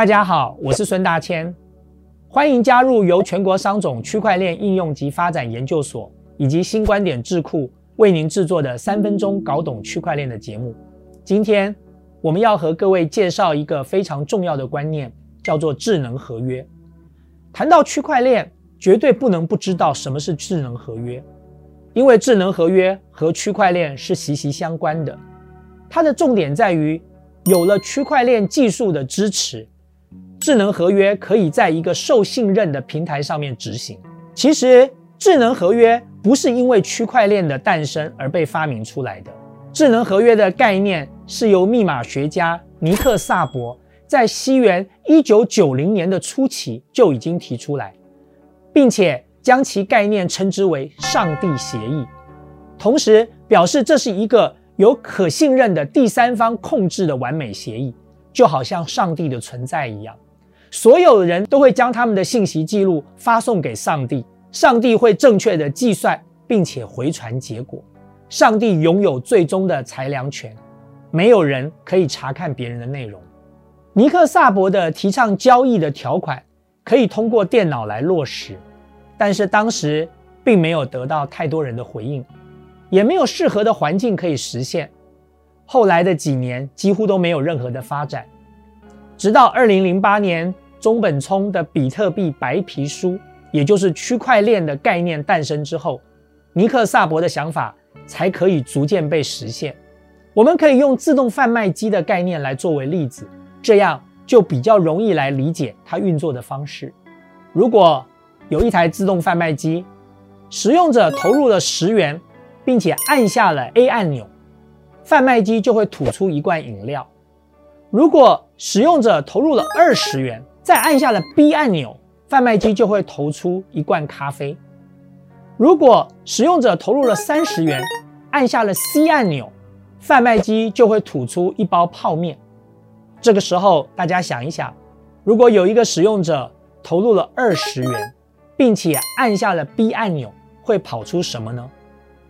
大家好，我是孙大千，欢迎加入由全国商总区块链应用及发展研究所以及新观点智库为您制作的三分钟搞懂区块链的节目。今天我们要和各位介绍一个非常重要的观念，叫做智能合约。谈到区块链，绝对不能不知道什么是智能合约，因为智能合约和区块链是息息相关的。它的重点在于，有了区块链技术的支持，智能合约可以在一个受信任的平台上面执行。其实，智能合约不是因为区块链的诞生而被发明出来的。智能合约的概念是由密码学家尼克萨博在西元一九九零年的初期就已经提出来，并且将其概念称之为“上帝协议”，同时表示这是一个。有可信任的第三方控制的完美协议，就好像上帝的存在一样，所有人都会将他们的信息记录发送给上帝，上帝会正确的计算并且回传结果，上帝拥有最终的裁量权，没有人可以查看别人的内容。尼克萨博的提倡交易的条款可以通过电脑来落实，但是当时并没有得到太多人的回应。也没有适合的环境可以实现，后来的几年几乎都没有任何的发展，直到二零零八年中本聪的比特币白皮书，也就是区块链的概念诞生之后，尼克萨博的想法才可以逐渐被实现。我们可以用自动贩卖机的概念来作为例子，这样就比较容易来理解它运作的方式。如果有一台自动贩卖机，使用者投入了十元。并且按下了 A 按钮，贩卖机就会吐出一罐饮料。如果使用者投入了二十元，再按下了 B 按钮，贩卖机就会投出一罐咖啡。如果使用者投入了三十元，按下了 C 按钮，贩卖机就会吐出一包泡面。这个时候，大家想一想，如果有一个使用者投入了二十元，并且按下了 B 按钮，会跑出什么呢？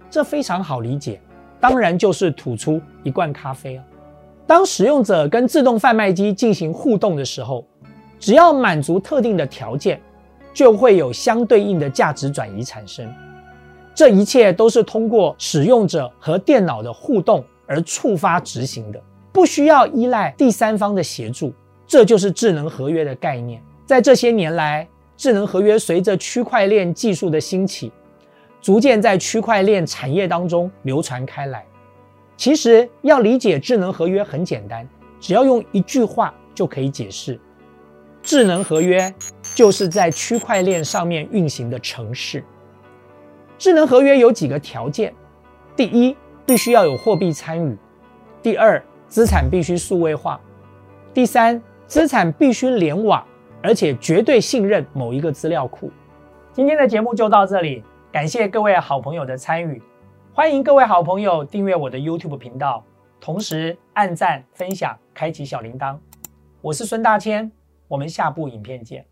这非常好理解，当然就是吐出一罐咖啡啊。当使用者跟自动贩卖机进行互动的时候，只要满足特定的条件，就会有相对应的价值转移产生。这一切都是通过使用者和电脑的互动而触发执行的，不需要依赖第三方的协助。这就是智能合约的概念。在这些年来，智能合约随着区块链技术的兴起。逐渐在区块链产业当中流传开来。其实要理解智能合约很简单，只要用一句话就可以解释：智能合约就是在区块链上面运行的城市。智能合约有几个条件：第一，必须要有货币参与；第二，资产必须数位化；第三，资产必须联网，而且绝对信任某一个资料库。今天的节目就到这里。感谢各位好朋友的参与，欢迎各位好朋友订阅我的 YouTube 频道，同时按赞、分享、开启小铃铛。我是孙大千，我们下部影片见。